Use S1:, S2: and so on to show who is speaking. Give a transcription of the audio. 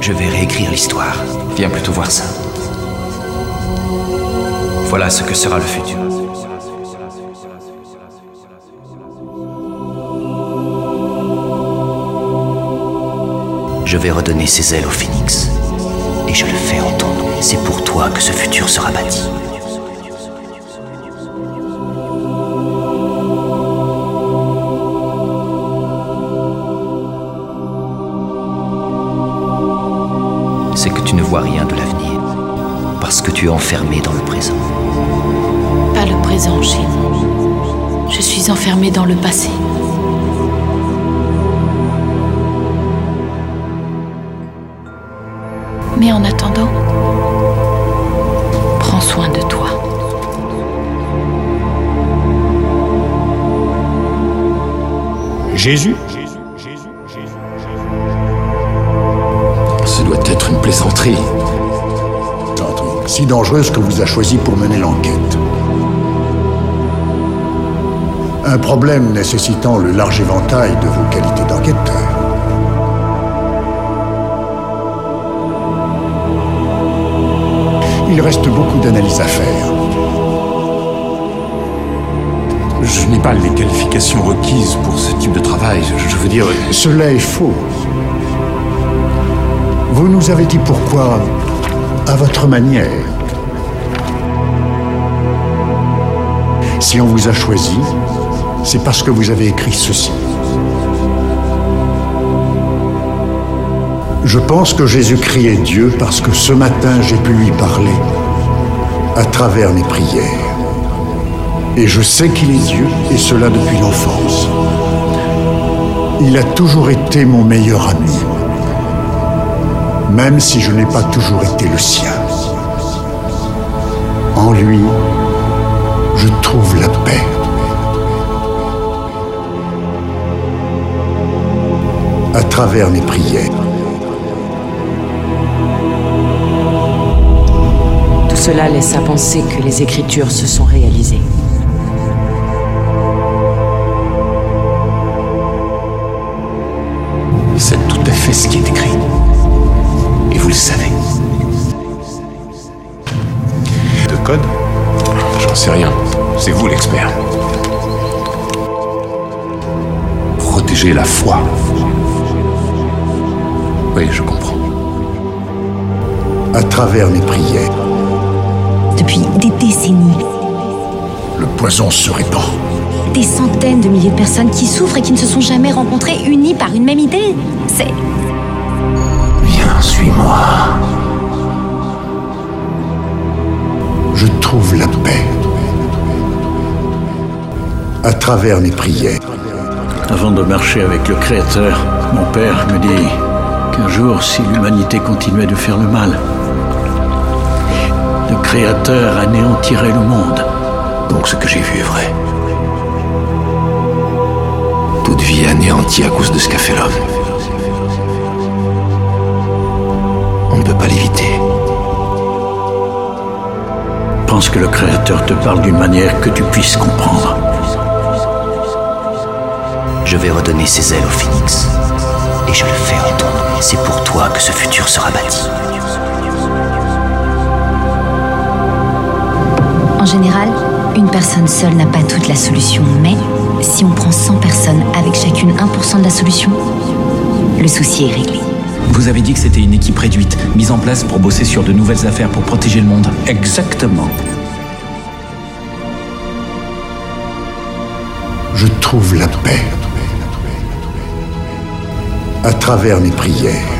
S1: Je vais réécrire l'histoire. Viens plutôt voir ça. Voilà ce que sera le futur. Je vais redonner ses ailes au phénix. Et je le fais entendre. C'est pour toi que ce futur sera bâti. C'est que tu ne vois rien de l'avenir. Parce que tu es enfermé dans le présent.
S2: Pas le présent, Chine. Je suis enfermée dans le passé. Mais en attendant, prends soin de toi.
S3: Jésus?
S4: Si dangereuse que vous a choisi pour mener l'enquête. Un problème nécessitant le large éventail de vos qualités d'enquêteur. Il reste beaucoup d'analyses à faire.
S5: Je n'ai pas les qualifications requises pour ce type de travail. Je veux dire.
S4: Cela est faux. Vous nous avez dit pourquoi à votre manière. Si on vous a choisi, c'est parce que vous avez écrit ceci. Je pense que Jésus-Christ est Dieu parce que ce matin j'ai pu lui parler à travers mes prières. Et je sais qu'il est Dieu, et cela depuis l'enfance. Il a toujours été mon meilleur ami, même si je n'ai pas toujours été le sien. En lui, je trouve la paix. À travers mes prières.
S6: Tout cela laisse à penser que les Écritures se sont réalisées.
S3: Code
S5: J'en sais rien. C'est vous l'expert. Protéger la foi. Oui, je comprends.
S4: À travers mes prières.
S7: Depuis des décennies,
S4: Le poison se répand.
S7: des centaines de milliers de personnes qui souffrent et qui ne se sont jamais rencontrées unies par une même idée. C'est...
S4: À travers mes prières.
S8: Avant de marcher avec le Créateur, mon père me dit qu'un jour, si l'humanité continuait de faire le mal, le Créateur anéantirait le monde.
S5: Donc ce que j'ai vu est vrai. Toute vie anéantie à cause de ce qu'a fait l'homme. On ne peut pas l'éviter.
S8: Pense que le Créateur te parle d'une manière que tu puisses comprendre.
S1: Je vais redonner ses ailes au phénix. Et je le fais entendre. C'est pour toi que ce futur sera bâti.
S7: En général, une personne seule n'a pas toute la solution, mais si on prend 100 personnes avec chacune 1% de la solution, le souci est réglé.
S9: Vous avez dit que c'était une équipe réduite, mise en place pour bosser sur de nouvelles affaires pour protéger le monde.
S8: Exactement.
S4: Je trouve la paix. À travers mes prières.